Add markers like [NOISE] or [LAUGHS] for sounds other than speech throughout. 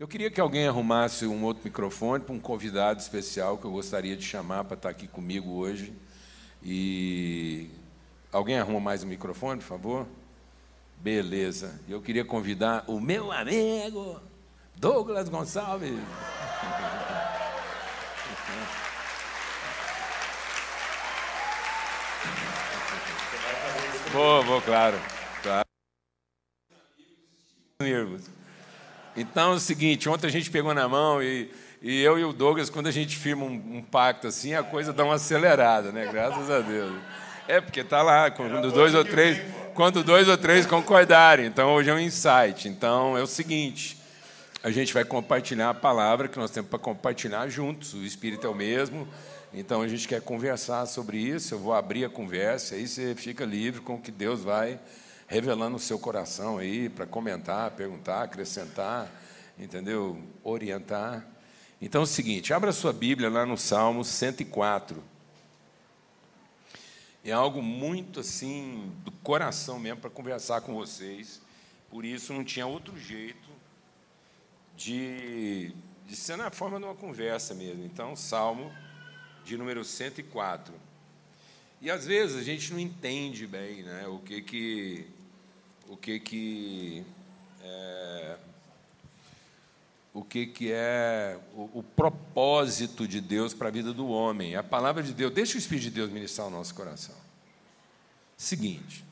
Eu queria que alguém arrumasse um outro microfone para um convidado especial que eu gostaria de chamar para estar aqui comigo hoje. E alguém arruma mais um microfone, por favor? Beleza. Eu queria convidar o meu amigo Douglas Gonçalves. Vou, vou, claro. claro. Então é o seguinte, ontem a gente pegou na mão e, e eu e o Douglas, quando a gente firma um, um, pacto assim, a coisa dá uma acelerada, né? Graças a Deus. É, porque tá lá, quando dois ou três, quando dois ou três concordarem. Então hoje é um insight. Então é o seguinte, a gente vai compartilhar a palavra que nós temos para compartilhar juntos. O Espírito é o mesmo. Então a gente quer conversar sobre isso. Eu vou abrir a conversa, aí você fica livre com o que Deus vai revelando o seu coração aí para comentar, perguntar, acrescentar, entendeu? Orientar. Então é o seguinte, abra sua Bíblia lá no Salmo 104. É algo muito assim do coração mesmo para conversar com vocês. Por isso não tinha outro jeito de, de ser na forma de uma conversa mesmo. Então, Salmo de número 104. E às vezes a gente não entende bem né, o que que o que que é, o que que é o, o propósito de Deus para a vida do homem. A palavra de Deus, deixa o Espírito de Deus ministrar o nosso coração. Seguinte,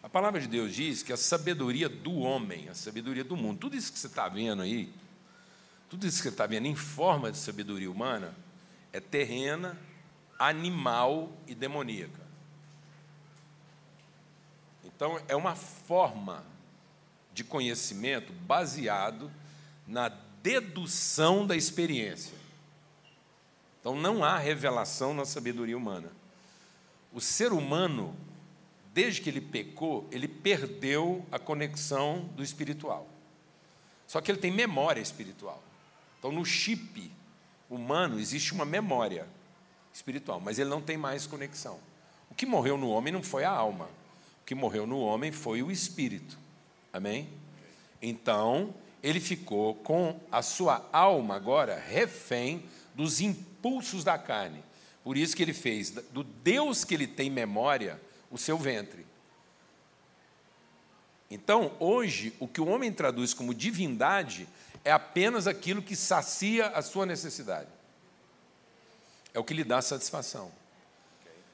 a palavra de Deus diz que a sabedoria do homem, a sabedoria do mundo, tudo isso que você está vendo aí, tudo isso que você está vendo em forma de sabedoria humana, é terrena, animal e demoníaca. Então, é uma forma de conhecimento baseado na dedução da experiência. Então, não há revelação na sabedoria humana. O ser humano, desde que ele pecou, ele perdeu a conexão do espiritual. Só que ele tem memória espiritual. Então, no chip humano existe uma memória espiritual, mas ele não tem mais conexão. O que morreu no homem não foi a alma, que morreu no homem foi o espírito. Amém? Então, ele ficou com a sua alma agora refém dos impulsos da carne. Por isso que ele fez do Deus que ele tem memória o seu ventre. Então, hoje, o que o homem traduz como divindade é apenas aquilo que sacia a sua necessidade. É o que lhe dá satisfação.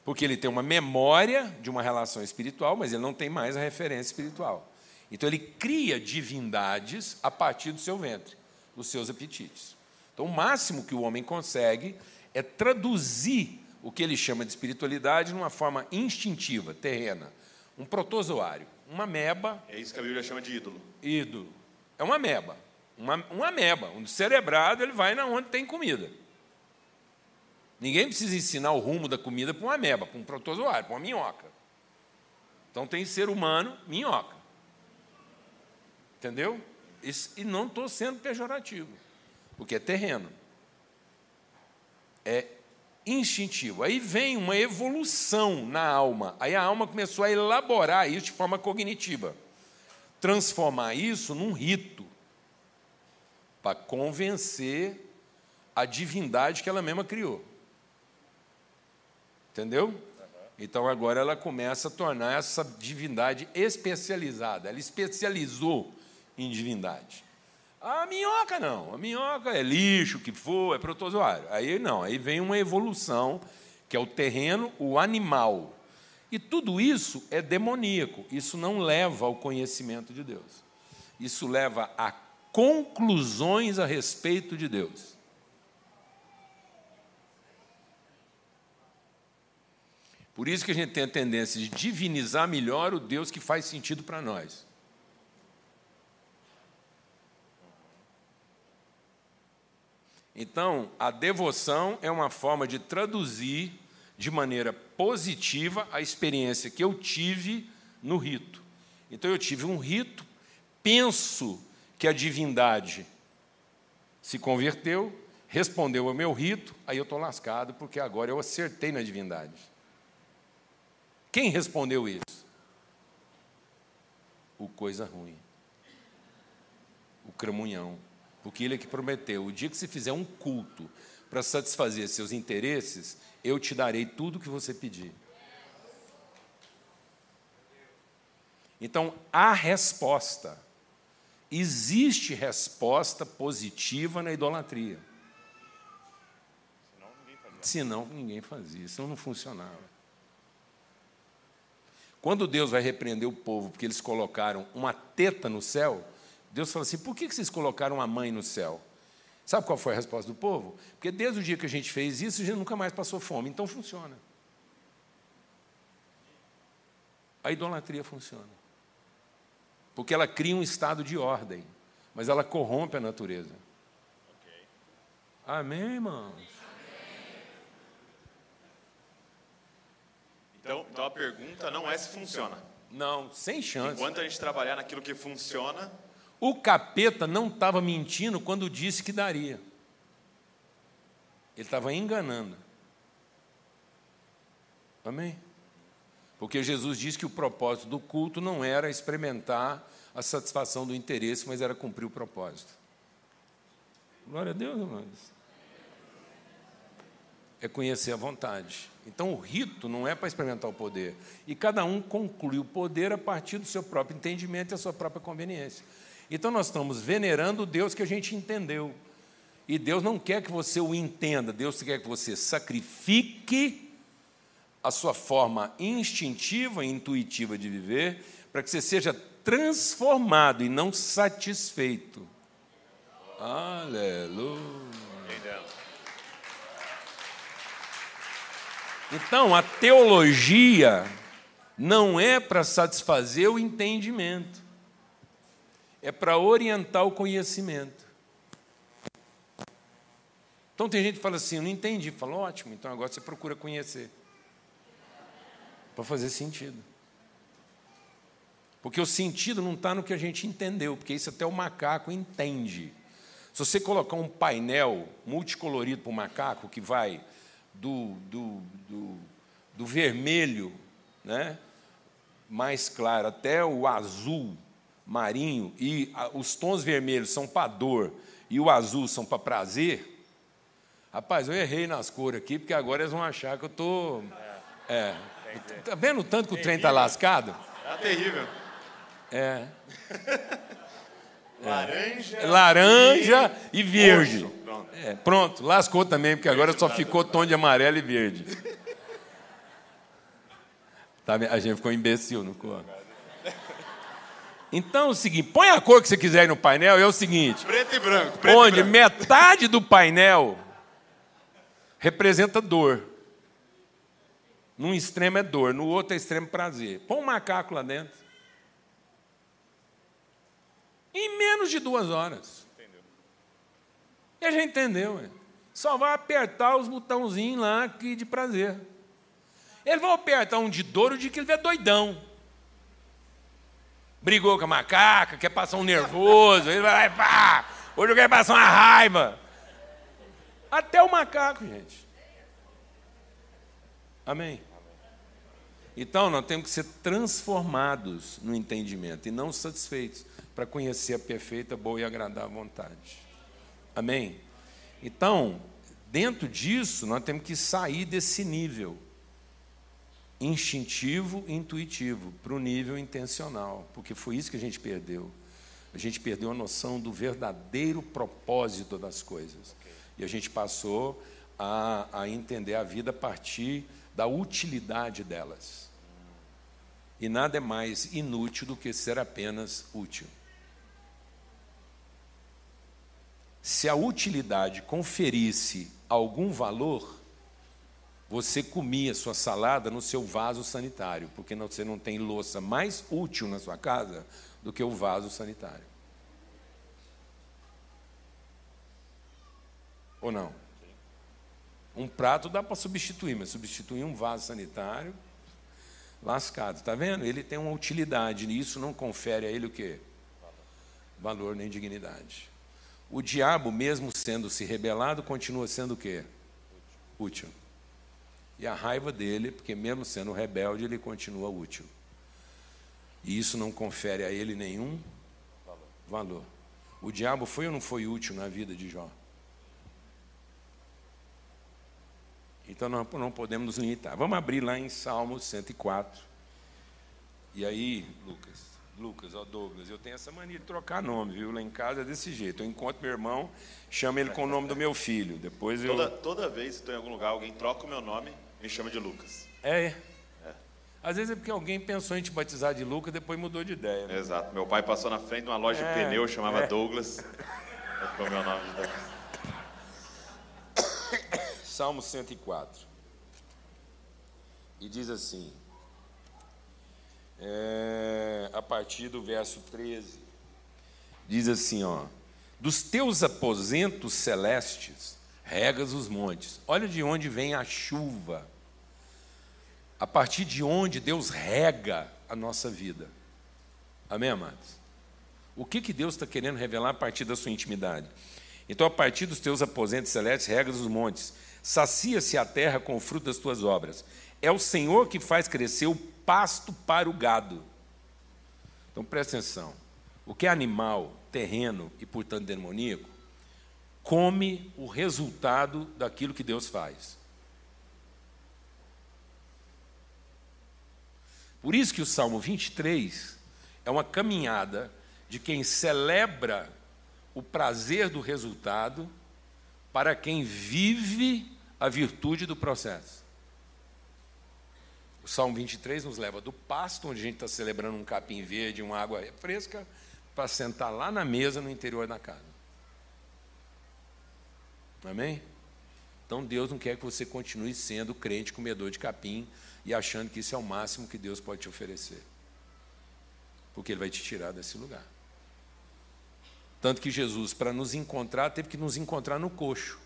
Porque ele tem uma memória de uma relação espiritual, mas ele não tem mais a referência espiritual. Então ele cria divindades a partir do seu ventre, dos seus apetites. Então o máximo que o homem consegue é traduzir o que ele chama de espiritualidade numa forma instintiva, terrena. Um protozoário, uma ameba. É isso que a Bíblia chama de ídolo. Ídolo. É uma ameba uma, uma ameba, um cerebrado, ele vai na onde tem comida. Ninguém precisa ensinar o rumo da comida para uma ameba, para um protozoário, para uma minhoca. Então tem ser humano, minhoca. Entendeu? Isso, e não estou sendo pejorativo, porque é terreno. É instintivo. Aí vem uma evolução na alma. Aí a alma começou a elaborar isso de forma cognitiva. Transformar isso num rito para convencer a divindade que ela mesma criou. Entendeu? Então agora ela começa a tornar essa divindade especializada. Ela especializou em divindade. A minhoca não. A minhoca é lixo, que for, é protozoário. Aí não, aí vem uma evolução, que é o terreno, o animal. E tudo isso é demoníaco. Isso não leva ao conhecimento de Deus. Isso leva a conclusões a respeito de Deus. Por isso que a gente tem a tendência de divinizar melhor o Deus que faz sentido para nós. Então, a devoção é uma forma de traduzir de maneira positiva a experiência que eu tive no rito. Então, eu tive um rito, penso que a divindade se converteu, respondeu ao meu rito, aí eu estou lascado, porque agora eu acertei na divindade. Quem respondeu isso? O coisa ruim. O cramunhão. Porque ele é que prometeu: o dia que você fizer um culto para satisfazer seus interesses, eu te darei tudo o que você pedir. Então, há resposta. Existe resposta positiva na idolatria. Senão ninguém fazia, senão não funcionava. Quando Deus vai repreender o povo porque eles colocaram uma teta no céu, Deus fala assim: por que vocês colocaram uma mãe no céu? Sabe qual foi a resposta do povo? Porque desde o dia que a gente fez isso, a gente nunca mais passou fome. Então funciona. A idolatria funciona. Porque ela cria um estado de ordem, mas ela corrompe a natureza. Amém, irmãos? Então, então a pergunta não é se funciona. Não, sem chance. Enquanto a gente trabalhar naquilo que funciona. O capeta não estava mentindo quando disse que daria. Ele estava enganando. Amém? Porque Jesus disse que o propósito do culto não era experimentar a satisfação do interesse, mas era cumprir o propósito. Glória a Deus, irmãos é conhecer a vontade. Então, o rito não é para experimentar o poder. E cada um conclui o poder a partir do seu próprio entendimento e a sua própria conveniência. Então, nós estamos venerando o Deus que a gente entendeu. E Deus não quer que você o entenda, Deus quer que você sacrifique a sua forma instintiva e intuitiva de viver, para que você seja transformado e não satisfeito. Aleluia. Então, a teologia não é para satisfazer o entendimento, é para orientar o conhecimento. Então, tem gente que fala assim: eu não entendi. Fala, ótimo, então agora você procura conhecer. Para fazer sentido. Porque o sentido não está no que a gente entendeu, porque isso até o macaco entende. Se você colocar um painel multicolorido para o macaco que vai do, do, do, do vermelho né, mais claro até o azul marinho, e os tons vermelhos são para dor e o azul são para prazer, rapaz, eu errei nas cores aqui, porque agora eles vão achar que eu estou. É. Tá vendo o tanto que o trem está lascado? É terrível. É. [LAUGHS] Laranja, Laranja e, e verde. Pronto. É, pronto, lascou também, porque agora só ficou tom de amarelo e verde. Tá, a gente ficou imbecil no cor. Então é o seguinte, põe a cor que você quiser aí no painel, é o seguinte. Preto e branco. Preto onde e branco. metade do painel representa dor. Num extremo é dor, no outro é extremo prazer. Põe um macaco lá dentro. Em menos de duas horas. E a gente entendeu. Hein? Só vai apertar os botãozinhos lá aqui de prazer. Ele vai apertar um de dor o dia que ele é doidão. Brigou com a macaca, quer passar um nervoso, ele vai, pá, hoje eu quero passar uma raiva. Até o macaco, gente. Amém? Então, nós temos que ser transformados no entendimento e não satisfeitos para conhecer a perfeita, boa e agradável vontade. Amém? Então, dentro disso, nós temos que sair desse nível instintivo e intuitivo para o nível intencional, porque foi isso que a gente perdeu. A gente perdeu a noção do verdadeiro propósito das coisas. E a gente passou a, a entender a vida a partir da utilidade delas. E nada é mais inútil do que ser apenas útil. Se a utilidade conferisse algum valor, você comia sua salada no seu vaso sanitário, porque você não tem louça mais útil na sua casa do que o vaso sanitário. Ou não? Um prato dá para substituir, mas substituir um vaso sanitário, lascado. Está vendo? Ele tem uma utilidade, e isso não confere a ele o quê? Valor nem dignidade. O diabo, mesmo sendo se rebelado, continua sendo o quê? Útil. E a raiva dele, porque mesmo sendo rebelde, ele continua útil. E isso não confere a ele nenhum valor. O diabo foi ou não foi útil na vida de Jó? Então nós não podemos nos limitar. Vamos abrir lá em Salmo 104. E aí, Lucas, Lucas, ó Douglas, eu tenho essa mania de trocar nome, viu? Lá em casa é desse jeito. Eu encontro meu irmão, chamo ele com o nome do meu filho. Depois eu. Toda, toda vez que estou em algum lugar, alguém troca o meu nome e me chama de Lucas. É. é. Às vezes é porque alguém pensou em te batizar de Lucas e depois mudou de ideia. Né? Exato. Meu pai passou na frente de uma loja É, de pneu, chamava é. Douglas. Ficou o meu nome de Douglas. Salmo 104. E diz assim, é, a partir do verso 13, diz assim: ó, dos teus aposentos celestes regas os montes. Olha de onde vem a chuva. A partir de onde Deus rega a nossa vida. Amém, amados? O que, que Deus está querendo revelar a partir da sua intimidade? Então, a partir dos teus aposentos celestes, regas os montes, sacia-se a terra com o fruto das tuas obras. É o Senhor que faz crescer o pasto para o gado. Então, presta atenção. O que é animal, terreno e, portanto, demoníaco, come o resultado daquilo que Deus faz. Por isso que o Salmo 23 é uma caminhada de quem celebra o prazer do resultado para quem vive a virtude do processo. O Salmo 23 nos leva do pasto, onde a gente está celebrando um capim verde, uma água fresca, para sentar lá na mesa no interior da casa. Amém? Então Deus não quer que você continue sendo crente comedor de capim e achando que isso é o máximo que Deus pode te oferecer. Porque Ele vai te tirar desse lugar. Tanto que Jesus, para nos encontrar, teve que nos encontrar no coxo.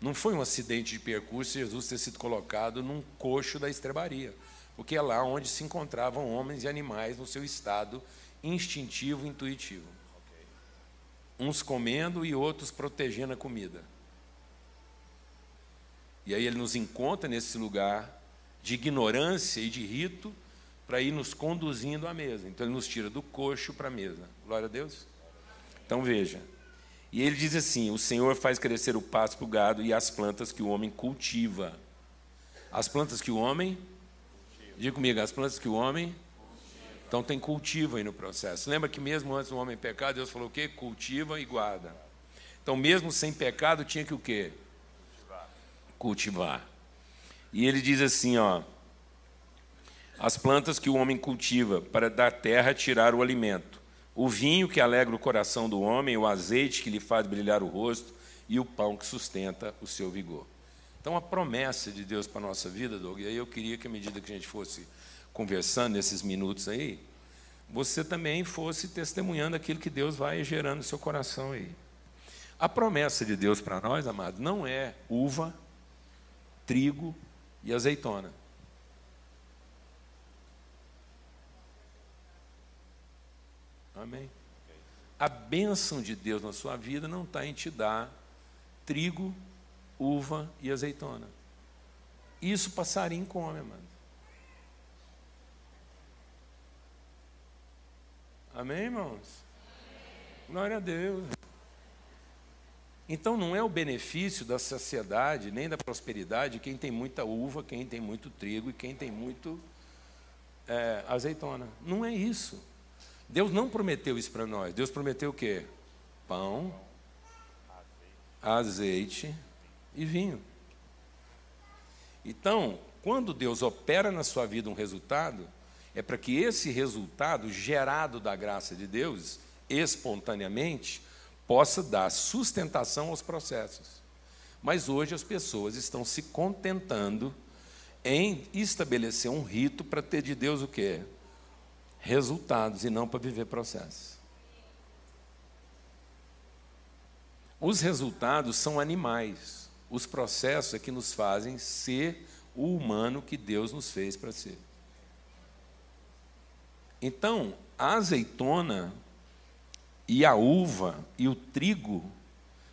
Não foi um acidente de percurso Jesus ter sido colocado num coxo da estrebaria, porque é lá onde se encontravam homens e animais no seu estado instintivo e intuitivo. Uns comendo e outros protegendo a comida. E aí ele nos encontra nesse lugar de ignorância e de rito para ir nos conduzindo à mesa. Então ele nos tira do coxo para a mesa. Glória a Deus. Então veja. E ele diz assim: O Senhor faz crescer o pasto para o gado e as plantas que o homem cultiva. As plantas que o homem. Diga comigo, as plantas que o homem. Então tem cultivo aí no processo. Lembra que mesmo antes do homem pecar, Deus falou o quê? Cultiva e guarda. Então, mesmo sem pecado, tinha que o quê? Cultivar. E ele diz assim, ó. As plantas que o homem cultiva para da terra tirar o alimento, o vinho que alegra o coração do homem, o azeite que lhe faz brilhar o rosto e o pão que sustenta o seu vigor. Então, a promessa de Deus para a nossa vida, Doug, e aí eu queria que, à medida que a gente fosse conversando nesses minutos aí, você também fosse testemunhando aquilo que Deus vai gerando no seu coração aí. A promessa de Deus para nós, amado, não é uva, trigo e azeitona. Amém? A bênção de Deus na sua vida não está em te dar trigo, uva e azeitona. Isso passarinho come, mano. Amém, irmãos? Glória a Deus. Então não é o benefício da saciedade nem da prosperidade quem tem muita uva, quem tem muito trigo e quem tem muito é, azeitona. Não é isso. Deus não prometeu isso para nós. Deus prometeu o quê? Pão, azeite e vinho. Então, quando Deus opera na sua vida um resultado, é para que esse resultado, gerado da graça de Deus, espontaneamente, possa dar sustentação aos processos. Mas hoje as pessoas estão se contentando em estabelecer um rito para ter de Deus o quê? Resultados e não para viver processos. Os resultados são animais, os processos é que nos fazem ser o humano que Deus nos fez para ser. Então, a azeitona e a uva e o trigo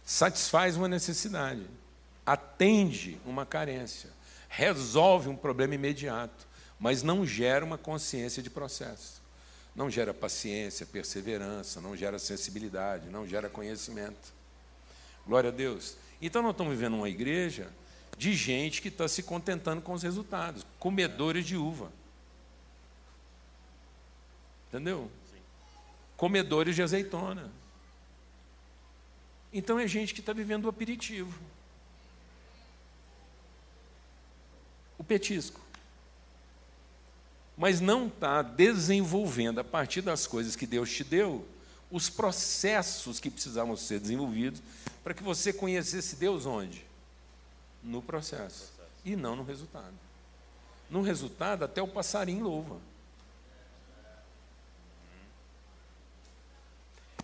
satisfaz uma necessidade, atende uma carência, resolve um problema imediato, mas não gera uma consciência de processo. Não gera paciência, perseverança, não gera sensibilidade, não gera conhecimento. Glória a Deus. Então nós estamos vivendo uma igreja de gente que está se contentando com os resultados, comedores de uva. Entendeu? Comedores de azeitona. Então é gente que está vivendo o aperitivo. O petisco. Mas não está desenvolvendo, a partir das coisas que Deus te deu, os processos que precisavam ser desenvolvidos para que você conhecesse Deus onde? No processo. E não no resultado. No resultado, até o passarinho louva.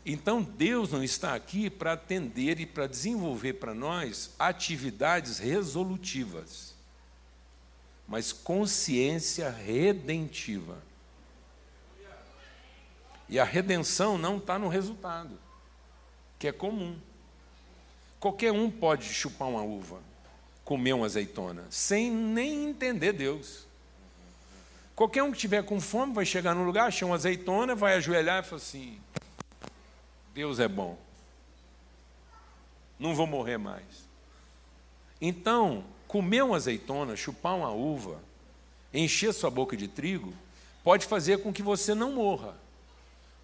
Então, Deus não está aqui para atender e para desenvolver para nós atividades resolutivas, mas consciência redentiva. E a redenção não está no resultado, que é comum. Qualquer um pode chupar uma uva, comer uma azeitona, sem nem entender Deus. Qualquer um que tiver com fome vai chegar num lugar, achar uma azeitona, vai ajoelhar e falar assim: Deus é bom. Não vou morrer mais. Então, comer uma azeitona, chupar uma uva, encher sua boca de trigo, pode fazer com que você não morra,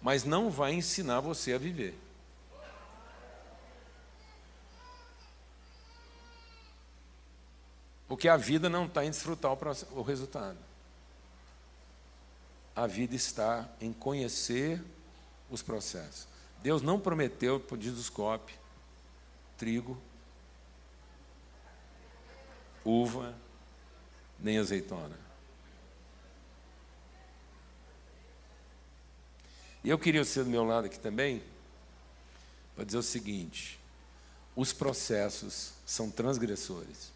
mas não vai ensinar você a viver. Porque a vida não está em desfrutar o resultado. A vida está em conhecer os processos. Deus não prometeu para o trigo, uva, nem azeitona. E eu queria ser do meu lado aqui também, para dizer o seguinte: os processos são transgressores.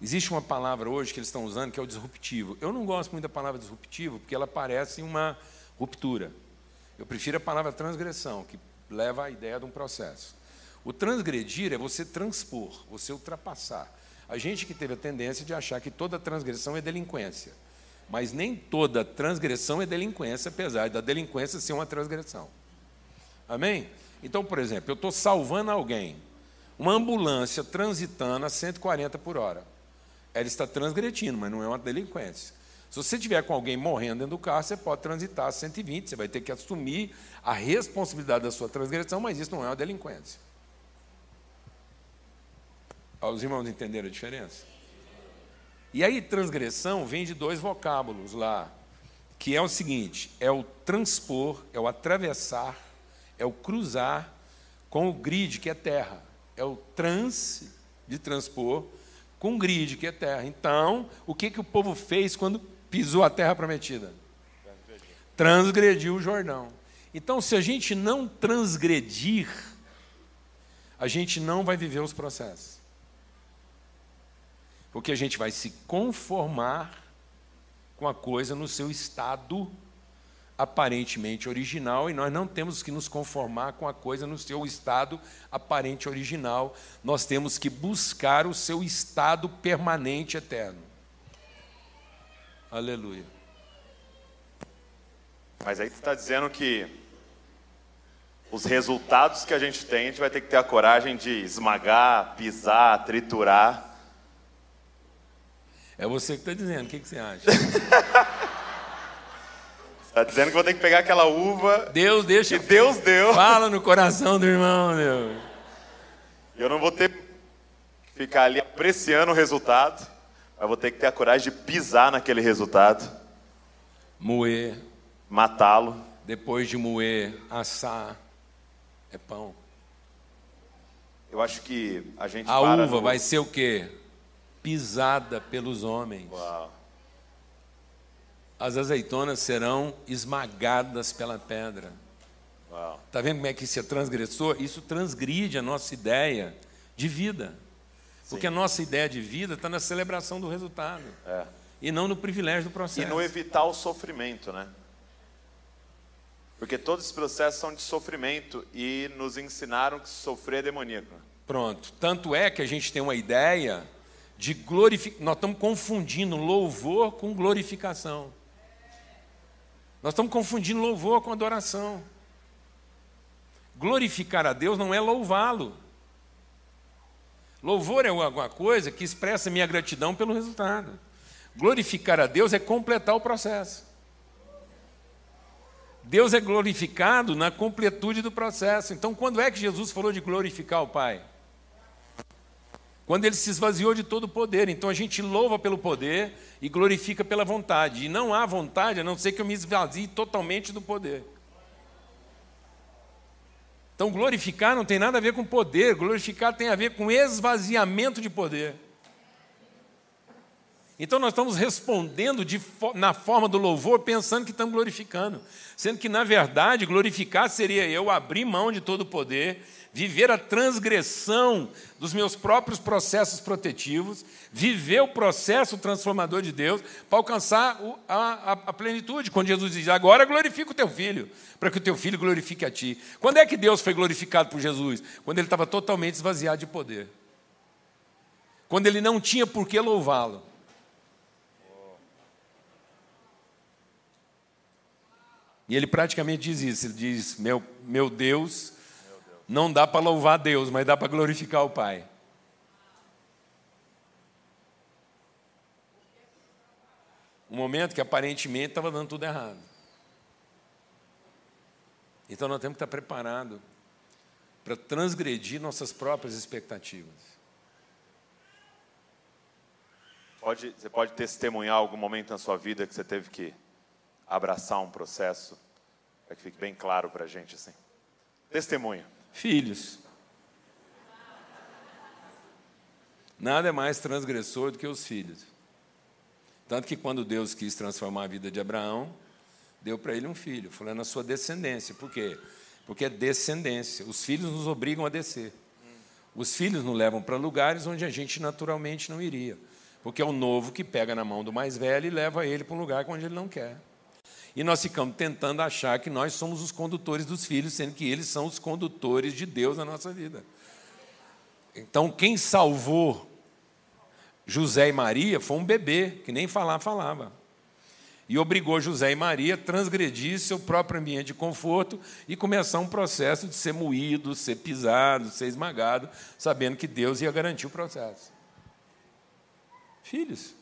Existe uma palavra hoje que eles estão usando que é o disruptivo. Eu não gosto muito da palavra disruptivo porque ela parece uma ruptura. Eu prefiro a palavra transgressão, que leva à ideia de um processo. O transgredir é você transpor, você ultrapassar. A gente que teve a tendência de achar que toda transgressão é delinquência. Mas nem toda transgressão é delinquência, apesar da delinquência ser uma transgressão. Amém? Então, por exemplo, eu estou salvando alguém, uma ambulância transitando a 140 por hora ela está transgredindo, mas não é uma delinquência. Se você tiver com alguém morrendo dentro do carro, você pode transitar a 120, você vai ter que assumir a responsabilidade da sua transgressão, mas isso não é uma delinquência. Os irmãos entenderam a diferença? E aí, transgressão vem de dois vocábulos lá, que é o seguinte: é o transpor, é o atravessar, é o cruzar com o grid, que é terra. É o trans, de transpor, com grid, que é terra. Então, o que, que o povo fez quando pisou a terra prometida? Transgrediu o Jordão. Então, se a gente não transgredir, a gente não vai viver os processos. Porque a gente vai se conformar com a coisa no seu estado aparentemente original e nós não temos que nos conformar com a coisa no seu estado aparente original, nós temos que buscar o seu estado permanente eterno. Aleluia. Mas aí você está dizendo que os resultados que a gente tem, a gente vai ter que ter a coragem de esmagar, pisar, triturar. É você que está dizendo, o que, que você acha? Está [LAUGHS] dizendo que vou ter que pegar aquela uva. Deus deixa. Que Deus deu. Fala no coração do irmão, Deus. Eu não vou ter que ficar ali apreciando o resultado, mas vou ter que ter a coragem de pisar naquele resultado. Moer. Matá-lo. Depois de moer, assar. É pão. Eu acho que a gente. A uva no... vai ser o quê? Pisada pelos homens. Uau as azeitonas serão esmagadas pela pedra. Está vendo como é que isso é transgressor? Isso transgride a nossa ideia de vida. Sim. Porque a nossa ideia de vida está na celebração do resultado. É. E não no privilégio do processo. E no evitar o sofrimento, né? Porque todos os processos são de sofrimento e nos ensinaram que sofrer é demoníaco. Pronto. Tanto é que a gente tem uma ideia de glorificar. Nós estamos confundindo louvor com glorificação. Nós estamos confundindo louvor com adoração. Glorificar a Deus não é louvá-lo. Louvor é alguma coisa que expressa minha gratidão pelo resultado. Glorificar a Deus é completar o processo. Deus é glorificado na completude do processo. Então, quando é que Jesus falou de glorificar o Pai? Quando ele se esvaziou de todo o poder. Então a gente louva pelo poder e glorifica pela vontade. E não há vontade a não ser que eu me esvazie totalmente do poder. Então glorificar não tem nada a ver com poder, glorificar tem a ver com esvaziamento de poder. Então nós estamos respondendo de, na forma do louvor, pensando que estamos glorificando, sendo que na verdade glorificar seria eu abrir mão de todo o poder viver a transgressão dos meus próprios processos protetivos, viver o processo transformador de Deus para alcançar a, a, a, plenitude. Quando Jesus diz, agora glorifica o teu filho, para que o teu filho glorifique a ti. Quando é que Deus foi glorificado por Jesus? Quando ele estava totalmente esvaziado de poder. Quando ele não tinha por que louvá-lo. E ele praticamente diz isso: ele diz, meu, meu Deus não dá para louvar Deus, mas dá para glorificar o Pai. Um momento que aparentemente estava dando tudo errado. Então nós temos que estar preparados para transgredir nossas próprias expectativas. Pode, você pode testemunhar algum momento na sua vida que você teve que abraçar um processo, para que fique bem claro para a gente assim. Testemunha filhos. Nada é mais transgressor do que os filhos. Tanto que quando Deus quis transformar a vida de Abraão, deu para ele um filho, falando a sua descendência. Por quê? Porque é descendência. Os filhos nos obrigam a descer. Os filhos nos levam para lugares onde a gente naturalmente não iria. Porque é o novo que pega na mão do mais velho e leva ele para um lugar onde ele não quer. E nós ficamos tentando achar que nós somos os condutores dos filhos, sendo que eles são os condutores de Deus na nossa vida. Então, quem salvou José e Maria foi um bebê, que nem falar falava. E obrigou José e Maria a transgredir seu próprio ambiente de conforto e começar um processo de ser moído, ser pisado, ser esmagado, sabendo que Deus ia garantir o processo. Filhos.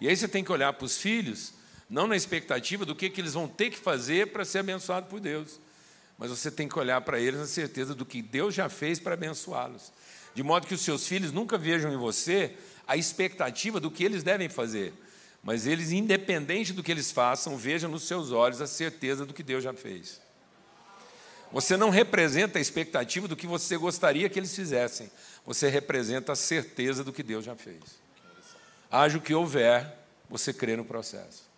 E aí você tem que olhar para os filhos não na expectativa do que, que eles vão ter que fazer para ser abençoado por Deus, mas você tem que olhar para eles na certeza do que Deus já fez para abençoá-los, de modo que os seus filhos nunca vejam em você a expectativa do que eles devem fazer, mas eles, independente do que eles façam, vejam nos seus olhos a certeza do que Deus já fez. Você não representa a expectativa do que você gostaria que eles fizessem, você representa a certeza do que Deus já fez. Haja o que houver, você crê no processo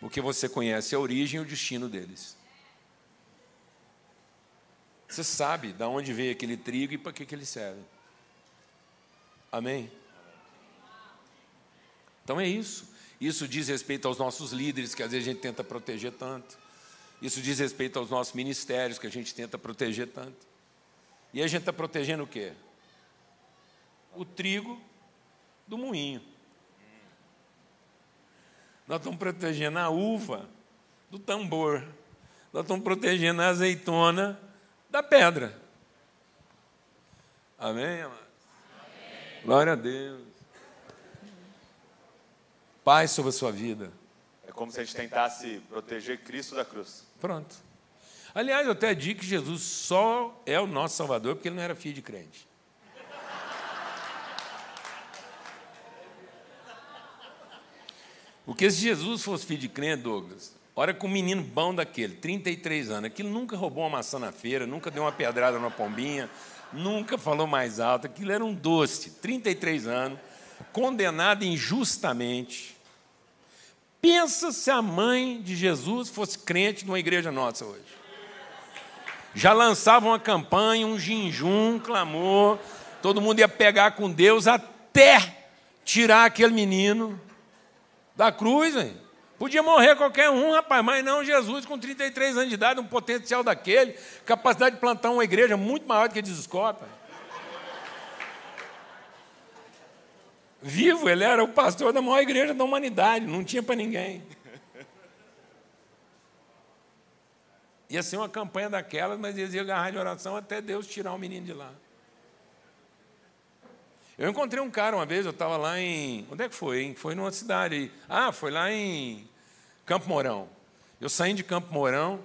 porque você conhece a origem e o destino deles. Você sabe de onde veio aquele trigo e para que, que ele serve. Amém? Então é isso. Isso diz respeito aos nossos líderes, que às vezes a gente tenta proteger tanto. Isso diz respeito aos nossos ministérios, que a gente tenta proteger tanto. E a gente está protegendo o quê? O trigo do moinho. Nós estamos protegendo a uva do tambor. Nós estamos protegendo a azeitona da pedra. Amém, amados? Glória a Deus. Paz sobre a sua vida. É como se a gente tentasse proteger Cristo da cruz. Pronto. Aliás, eu até digo que Jesus só é o nosso Salvador porque ele não era filho de crente. Porque se Jesus fosse filho de crente, Douglas, olha com um menino bom daquele, 33 anos, aquilo nunca roubou uma maçã na feira, nunca deu uma pedrada numa pombinha, nunca falou mais alto, aquilo era um doce, 33 anos, condenado injustamente. Pensa se a mãe de Jesus fosse crente numa igreja nossa hoje. Já lançavam uma campanha, um jinjum, um clamor, todo mundo ia pegar com Deus até tirar aquele menino da cruz, hein? Podia morrer qualquer um, rapaz, mas não Jesus, com 33 anos de idade, um potencial daquele, capacidade de plantar uma igreja muito maior do que a de Scott. Vivo, ele era o pastor da maior igreja da humanidade, não tinha para ninguém. Ia ser uma campanha daquelas, mas eles iam agarrar de oração até Deus tirar o menino de lá. Eu encontrei um cara uma vez, eu estava lá em. Onde é que foi? Hein? Foi numa cidade. Ah, foi lá em Campo Mourão. Eu saí de Campo Mourão,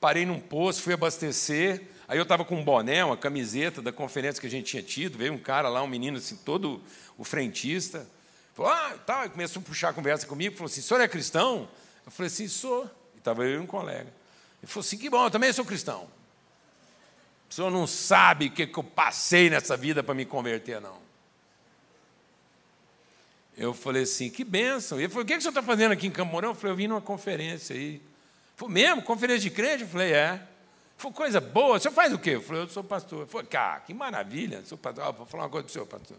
parei num posto, fui abastecer. Aí eu estava com um boné, uma camiseta da conferência que a gente tinha tido. Veio um cara lá, um menino assim, todo o frentista. Falou, ah, tal. E começou a puxar a conversa comigo. Falou assim: o senhor é cristão? Eu falei assim: sou. E estava eu e um colega. Ele falou assim: que bom, eu também sou cristão. O senhor não sabe o que, que eu passei nessa vida para me converter, não. Eu falei assim, que bênção. E ele falou, o que, que o senhor está fazendo aqui em Camorão? Eu falei, eu vim numa conferência aí. Falou, mesmo? Conferência de crente? Eu falei, é. Falou, coisa boa. O senhor faz o quê? Eu falei, eu sou pastor. Falou, cara, que maravilha. Sou pastor. Ah, vou falar uma coisa para o senhor, pastor.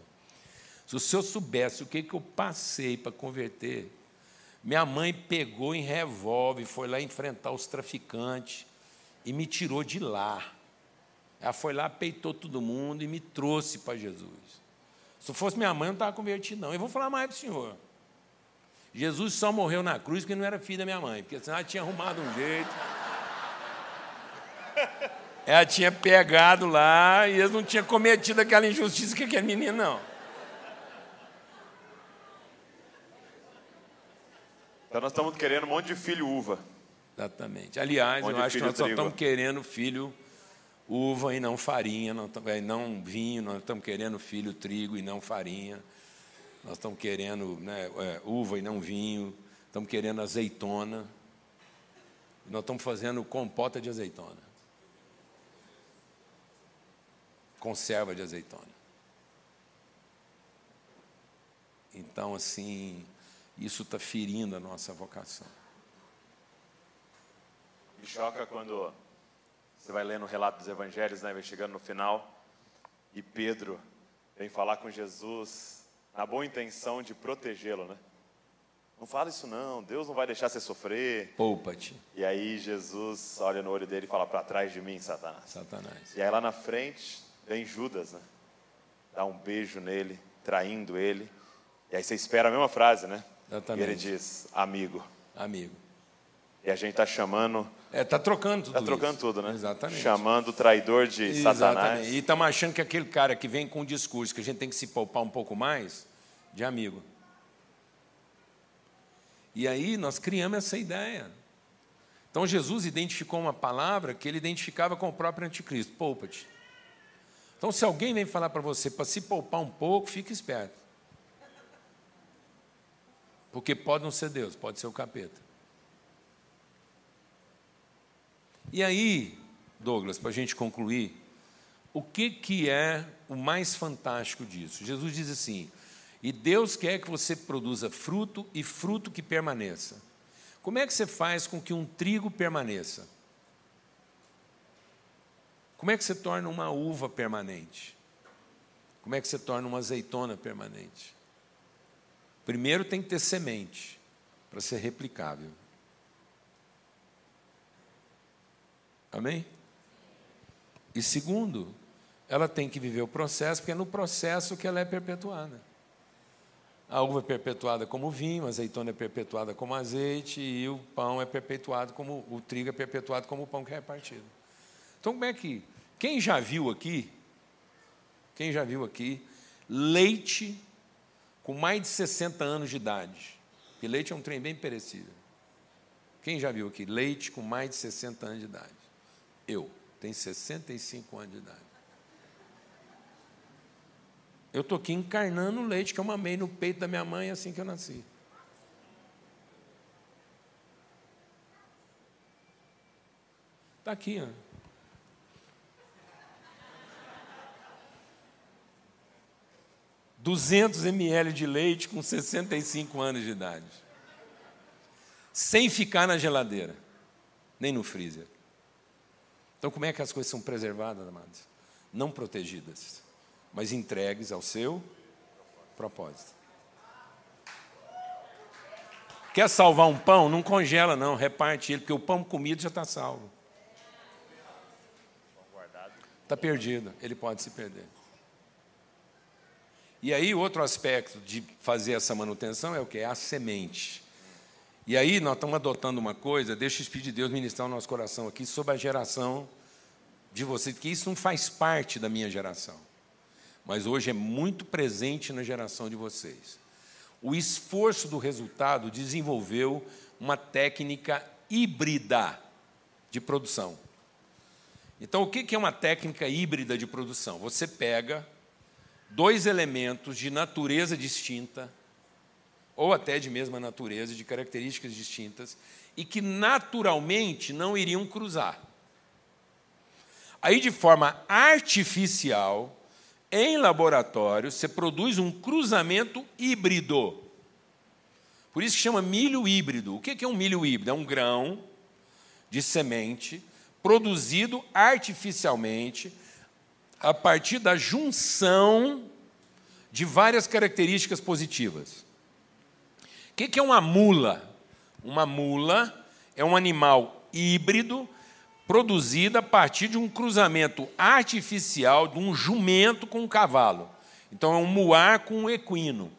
Se o senhor soubesse o que, que eu passei para converter, minha mãe pegou em revólver, foi lá enfrentar os traficantes e me tirou de lá. Ela foi lá, peitou todo mundo e me trouxe para Jesus. Se fosse minha mãe, eu não estava convertido, não. Eu vou falar mais para o senhor. Jesus só morreu na cruz porque não era filho da minha mãe, porque senão ela tinha arrumado um jeito. [LAUGHS] Ela tinha pegado lá e eles não tinham cometido aquela injustiça que aquele menino, não. Então nós estamos querendo um monte de filho uva. Exatamente. Aliás, um eu acho que nós só estamos querendo filho uva e não farinha, não, é, não vinho, nós estamos querendo filho, trigo e não farinha, nós estamos querendo né, é, uva e não vinho, estamos querendo azeitona, nós estamos fazendo compota de azeitona, conserva de azeitona. Então, assim, isso está ferindo a nossa vocação. Me choca quando você vai lendo o relato dos evangelhos, né, vai chegando no final, e Pedro vem falar com Jesus na boa intenção de protegê-lo, né? Não fala isso não, Deus não vai deixar você sofrer. Poupa-te. E aí Jesus olha no olho dele e fala, para trás de mim, Satanás. Satanás. E aí lá na frente vem Judas, né? Dá um beijo nele, traindo ele. E aí você espera a mesma frase, né? Exatamente. E ele diz, amigo. Amigo. E a gente está chamando é, está trocando tudo. Está trocando isso. tudo, né? Exatamente. Chamando o traidor de Exatamente. Satanás. E estamos achando que aquele cara que vem com um discurso que a gente tem que se poupar um pouco mais, de amigo. E aí nós criamos essa ideia. Então Jesus identificou uma palavra que ele identificava com o próprio anticristo: poupa-te. Então, se alguém vem falar para você para se poupar um pouco, fique esperto. Porque pode não ser Deus, pode ser o capeta. E aí, Douglas, para a gente concluir, o que, que é o mais fantástico disso? Jesus diz assim: e Deus quer que você produza fruto e fruto que permaneça. Como é que você faz com que um trigo permaneça? Como é que você torna uma uva permanente? Como é que você torna uma azeitona permanente? Primeiro tem que ter semente para ser replicável. Amém? E segundo, ela tem que viver o processo, porque é no processo que ela é perpetuada. A uva é perpetuada como vinho, a azeitona é perpetuada como azeite e o pão é perpetuado como o trigo é perpetuado como o pão que é repartido. Então como é que quem já viu aqui? Quem já viu aqui leite com mais de 60 anos de idade? Porque leite é um trem bem perecível. Quem já viu aqui leite com mais de 60 anos de idade? Eu tenho 65 anos de idade. Eu estou aqui encarnando o leite que eu mamei no peito da minha mãe assim que eu nasci. Está aqui, ó. Duzentos ml de leite com 65 anos de idade. Sem ficar na geladeira, nem no freezer. Então, como é que as coisas são preservadas, amados? Não protegidas, mas entregues ao seu propósito. Quer salvar um pão? Não congela, não, reparte ele, porque o pão comido já está salvo. Está perdido, ele pode se perder. E aí, outro aspecto de fazer essa manutenção é o que? É a semente. E aí nós estamos adotando uma coisa, deixa o Espírito de Deus ministrar o nosso coração aqui sobre a geração de vocês, que isso não faz parte da minha geração, mas hoje é muito presente na geração de vocês. O esforço do resultado desenvolveu uma técnica híbrida de produção. Então, o que é uma técnica híbrida de produção? Você pega dois elementos de natureza distinta, ou até de mesma natureza, de características distintas, e que naturalmente não iriam cruzar. Aí, de forma artificial, em laboratório, você produz um cruzamento híbrido. Por isso que chama milho híbrido. O que é um milho híbrido? É um grão de semente produzido artificialmente a partir da junção de várias características positivas. O que é uma mula? Uma mula é um animal híbrido produzido a partir de um cruzamento artificial de um jumento com um cavalo. Então, é um muar com um equino.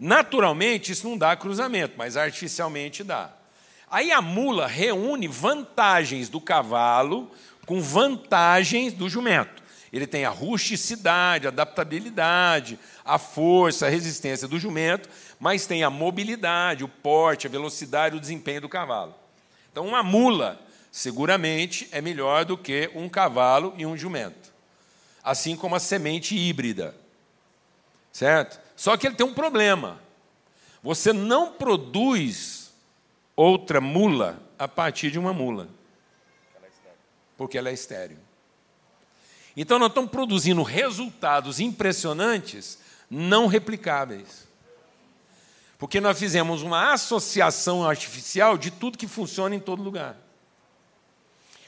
Naturalmente, isso não dá cruzamento, mas artificialmente dá. Aí a mula reúne vantagens do cavalo com vantagens do jumento. Ele tem a rusticidade, a adaptabilidade, a força, a resistência do jumento, mas tem a mobilidade, o porte, a velocidade, o desempenho do cavalo. Então, uma mula, seguramente, é melhor do que um cavalo e um jumento. Assim como a semente híbrida. Certo? Só que ele tem um problema. Você não produz outra mula a partir de uma mula. Porque ela é estéreo. Então nós estamos produzindo resultados impressionantes, não replicáveis. Porque nós fizemos uma associação artificial de tudo que funciona em todo lugar.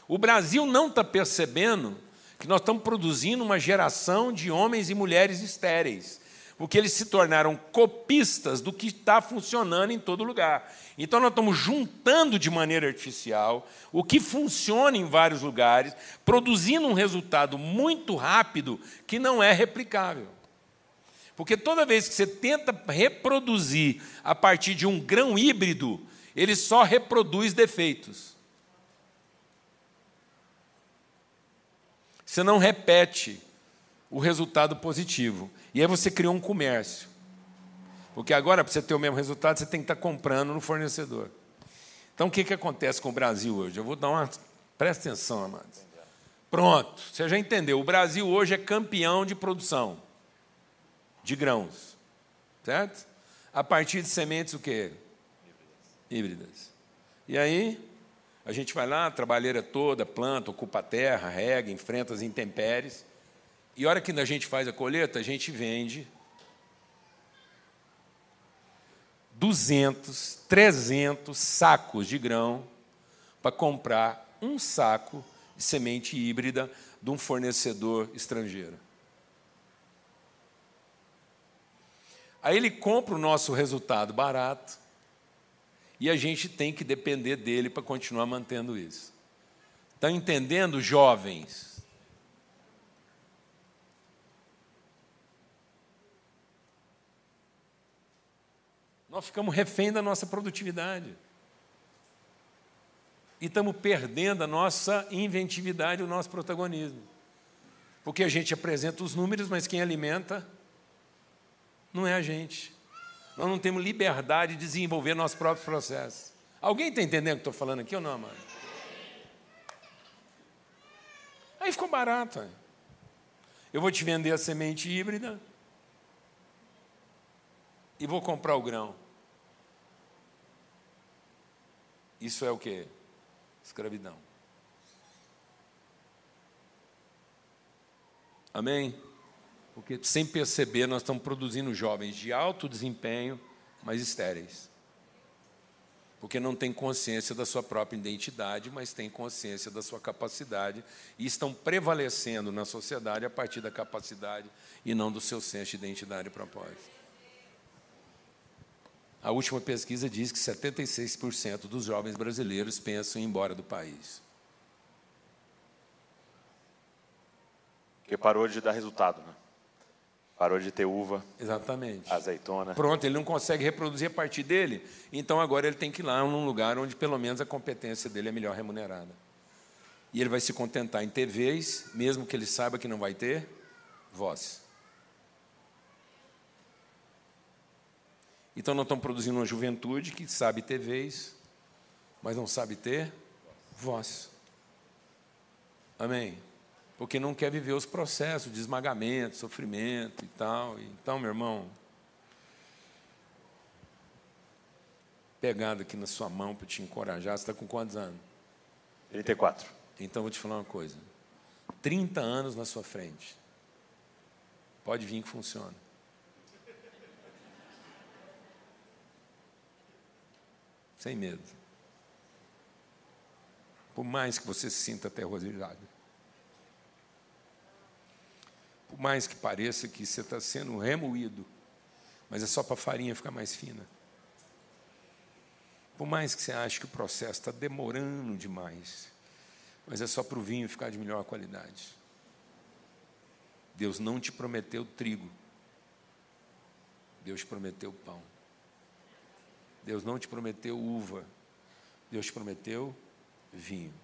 O Brasil não está percebendo que nós estamos produzindo uma geração de homens e mulheres estéreis porque eles se tornaram copistas do que está funcionando em todo lugar. Então, nós estamos juntando de maneira artificial o que funciona em vários lugares, produzindo um resultado muito rápido que não é replicável. Porque toda vez que você tenta reproduzir a partir de um grão híbrido, ele só reproduz defeitos. Você não repete o resultado positivo. E aí você criou um comércio. Porque agora, para você ter o mesmo resultado, você tem que estar comprando no fornecedor. Então, o que, que acontece com o Brasil hoje? Eu vou dar uma. Presta atenção, amados. Pronto, você já entendeu. O Brasil hoje é campeão de produção de grãos. Certo? A partir de sementes o quê? Híbridas. Híbridas. E aí, a gente vai lá, a trabalheira toda, planta, ocupa a terra, rega, enfrenta as intempéries. E a hora que a gente faz a colheita, a gente vende 200, 300 sacos de grão para comprar um saco de semente híbrida de um fornecedor estrangeiro. Aí ele compra o nosso resultado barato e a gente tem que depender dele para continuar mantendo isso. Estão entendendo, jovens? Nós ficamos refém da nossa produtividade. E estamos perdendo a nossa inventividade, o nosso protagonismo. Porque a gente apresenta os números, mas quem alimenta não é a gente. Nós não temos liberdade de desenvolver nossos próprios processos. Alguém está entendendo o que estou falando aqui ou não, mano? Aí ficou barato. Eu vou te vender a semente híbrida e vou comprar o grão. Isso é o que? Escravidão. Amém? Porque sem perceber, nós estamos produzindo jovens de alto desempenho, mas estéreis. Porque não tem consciência da sua própria identidade, mas tem consciência da sua capacidade e estão prevalecendo na sociedade a partir da capacidade e não do seu senso de identidade e propósito. A última pesquisa diz que 76% dos jovens brasileiros pensam em ir embora do país. Porque parou de dar resultado, né? Parou de ter uva, Exatamente. azeitona. Pronto, ele não consegue reproduzir a partir dele, então agora ele tem que ir lá num lugar onde pelo menos a competência dele é melhor remunerada. E ele vai se contentar em ter vez, mesmo que ele saiba que não vai ter voz. Então nós estamos produzindo uma juventude que sabe ter vez, mas não sabe ter voz. Amém? Porque não quer viver os processos de esmagamento, sofrimento e tal. Então, meu irmão, pegado aqui na sua mão para te encorajar. Você está com quantos anos? 34. Então, vou te falar uma coisa. 30 anos na sua frente. Pode vir que funciona. Sem medo. Por mais que você se sinta aterrorizado. Por mais que pareça que você está sendo remoído, mas é só para a farinha ficar mais fina. Por mais que você ache que o processo está demorando demais, mas é só para o vinho ficar de melhor qualidade. Deus não te prometeu trigo, Deus te prometeu pão. Deus não te prometeu uva, Deus te prometeu vinho.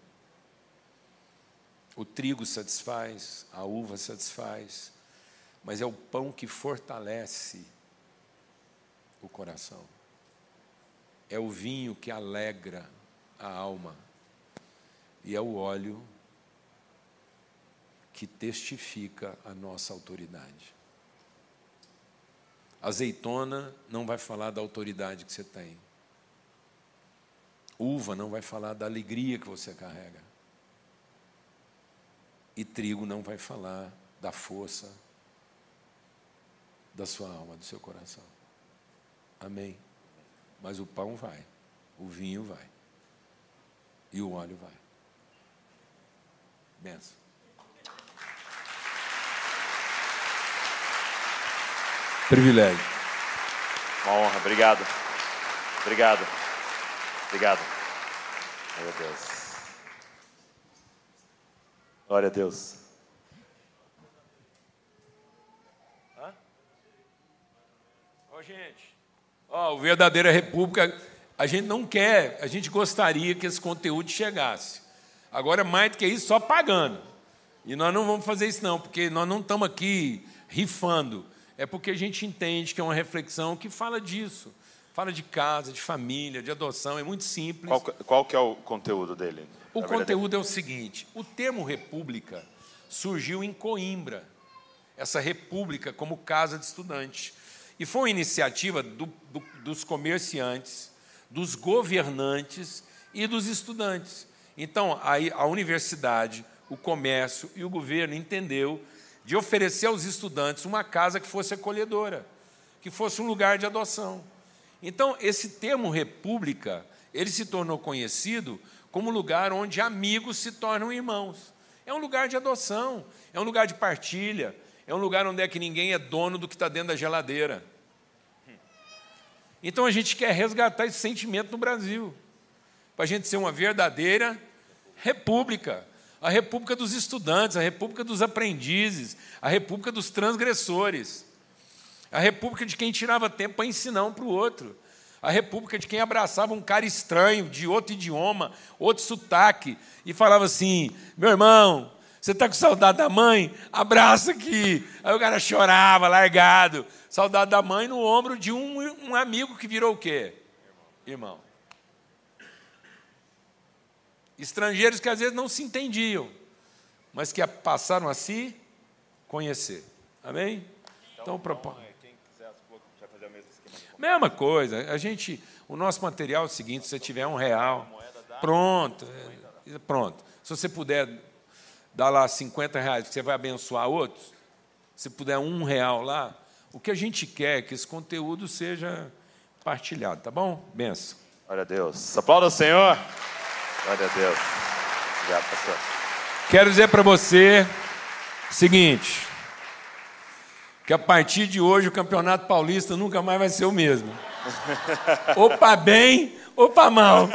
O trigo satisfaz, a uva satisfaz, mas é o pão que fortalece o coração. É o vinho que alegra a alma. E é o óleo que testifica a nossa autoridade. Azeitona não vai falar da autoridade que você tem. Uva não vai falar da alegria que você carrega. E trigo não vai falar da força da sua alma, do seu coração. Amém. Mas o pão vai, o vinho vai, e o óleo vai. Benção. Privilégio. Uma honra. Obrigado. Obrigado. Obrigado. Meu Deus. Glória a Deus. Ó, gente, ó, o Verdadeira República, a gente não quer, a gente gostaria que esse conteúdo chegasse. Agora, mais do que isso, só pagando. E nós não vamos fazer isso, não, porque nós não estamos aqui rifando. É porque a gente entende que é uma reflexão que fala disso. Fala de casa, de família, de adoção, é muito simples. Qual, qual que é o conteúdo dele? O Na verdade, conteúdo é o seguinte: o termo república surgiu em Coimbra, essa república como casa de estudantes. E foi uma iniciativa do- do- dos comerciantes, dos governantes e dos estudantes. Então, aí a universidade, o comércio e o governo entendeu de oferecer aos estudantes uma casa que fosse acolhedora, que fosse um lugar de adoção. Então, esse termo república, ele se tornou conhecido como lugar onde amigos se tornam irmãos. É um lugar de adoção, é um lugar de partilha, é um lugar onde é que ninguém é dono do que está dentro da geladeira. Então a gente quer resgatar esse sentimento no Brasil, para a gente ser uma verdadeira república. A república dos estudantes, a república dos aprendizes, a república dos transgressores, a república de quem tirava tempo para ensinar um para o outro, a república de quem abraçava um cara estranho, de outro idioma, outro sotaque, e falava assim: meu irmão, você está com saudade da mãe? Abraça aqui. Aí o cara chorava, largado. Saudade da mãe no ombro de um, um amigo que virou o quê? Irmão. Estrangeiros que às vezes não se entendiam, mas que passaram a se conhecer. Amém? Então, propõe. Quem quiser as poucas, vai fazer o mesmo esquema. Mesma coisa. A gente, o nosso material é o seguinte: se você tiver um real, pronto, é, pronto. Se você puder dar lá 50 reais, você vai abençoar outros. Se puder um real lá, o que a gente quer é que esse conteúdo seja partilhado, tá bom? Benção. Glória a Deus. Aplauda o Senhor. Glória a Deus. Obrigado, pastor. Quero dizer para você o seguinte: que a partir de hoje o Campeonato Paulista nunca mais vai ser o mesmo. ou bem ou mal.